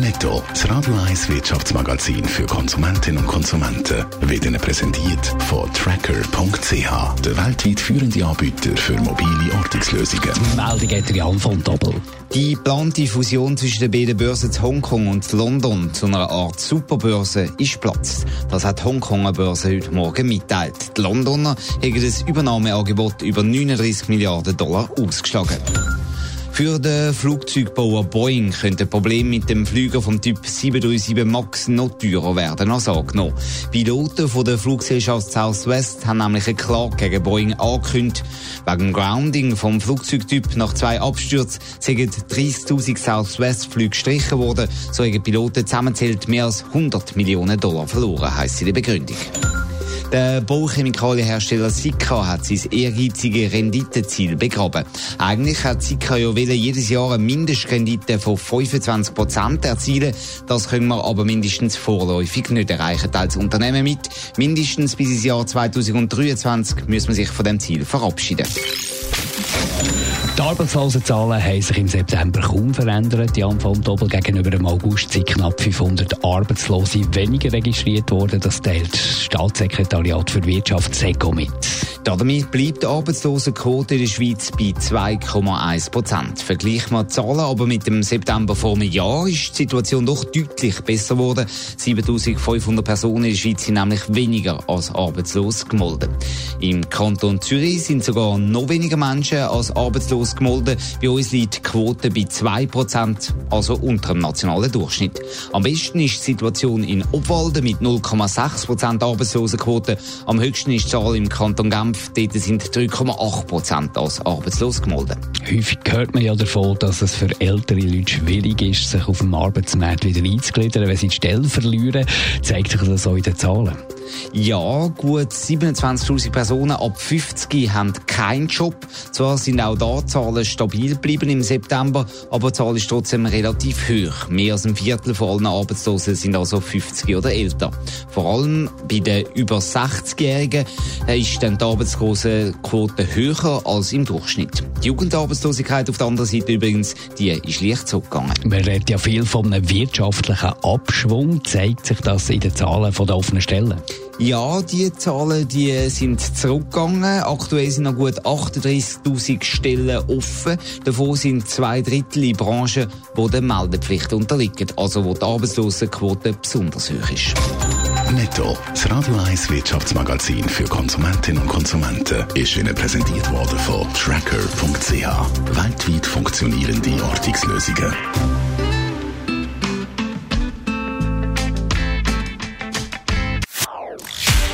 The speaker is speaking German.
Netto, das Radio 1 Wirtschaftsmagazin für Konsumentinnen und Konsumenten, wird Ihnen präsentiert von Tracker.ch, der weltweit führende Anbieter für mobile Ortungslösungen. Meldung hat Jan von Doppel. Die geplante Fusion zwischen den beiden Börsen zu Hongkong und London zu einer Art Superbörse ist platzt. Das hat die Hongkonger Börse heute Morgen mitteilt. Die Londoner haben das Übernahmeangebot über 39 Milliarden Dollar ausgeschlagen. Für den Flugzeugbauer Boeing könnte ein Problem mit dem Flüger vom Typ 737 MAX noch teurer werden als angenommen. Piloten von der Fluggesellschaft Southwest haben nämlich eine Klage gegen Boeing angekündigt. Wegen Grounding vom Flugzeugtyp nach zwei Abstürzen sind 30.000 Southwest-Flüge gestrichen worden. So haben Piloten zusammenzählt mehr als 100 Millionen Dollar verloren, heisst in der Begründung. Der Bauchemikalienhersteller Sika hat sein ehrgeizige Renditeziel begraben. Eigentlich hat Sika ja jedes Jahr eine Mindestrendite von 25 Prozent erzielen. Das können wir aber mindestens vorläufig nicht erreichen. Als Unternehmen mit mindestens bis ins Jahr 2023 müssen wir sich von dem Ziel verabschieden. Die Arbeitslosenzahlen haben sich im September kaum verändert. Jan von Doppel gegenüber dem August sind knapp 500 Arbeitslose weniger registriert worden. Das teilt das Staatssekretariat für Wirtschaft SECO mit. Damit bleibt die Arbeitslosenquote in der Schweiz bei 2,1 Prozent. Vergleichen wir die Zahlen aber mit dem September vor einem Jahr, ist die Situation doch deutlich besser geworden. 7500 Personen in der Schweiz sind nämlich weniger als arbeitslos gemeldet. Im Kanton Zürich sind sogar noch weniger Menschen als arbeitslos gemeldet. Bei uns liegt die Quote bei 2 Prozent, also unter dem nationalen Durchschnitt. Am besten ist die Situation in Obwalden mit 0,6 Prozent Arbeitslosenquote. Am höchsten ist die Zahl im Kanton Genf Dort sind 3,8 Prozent als arbeitslos gemeldet. Häufig hört man ja davon, dass es für ältere Leute schwierig ist, sich auf dem Arbeitsmarkt wieder einzugliedern, wenn sie die Stelle verlieren. Zeigt sich das auch in den Zahlen? Ja, gut 27.000 Personen ab 50 haben keinen Job. Zwar sind auch da Zahlen stabil geblieben im September, aber die Zahl ist trotzdem relativ hoch. Mehr als ein Viertel von allen Arbeitslosen sind also 50 oder älter. Vor allem bei den über 60-Jährigen ist dann die Arbeitslosenquote höher als im Durchschnitt. Die Jugendarbeitslosigkeit auf der anderen Seite übrigens, die ist leicht zurückgegangen. Man redet ja viel von einem wirtschaftlichen Abschwung. Zeigt sich das in den Zahlen der offenen Stellen? Ja, die Zahlen die sind zurückgegangen. Aktuell sind noch gut 38.000 Stellen offen. Davon sind zwei Drittel in Branchen, die der Meldepflicht unterliegen, also wo die Arbeitslosenquote besonders hoch ist. Netto, das Radio 1 Wirtschaftsmagazin für Konsumentinnen und Konsumenten, ist Ihnen präsentiert worden von Tracker.ch. Weltweit funktionierende Ortungslösungen.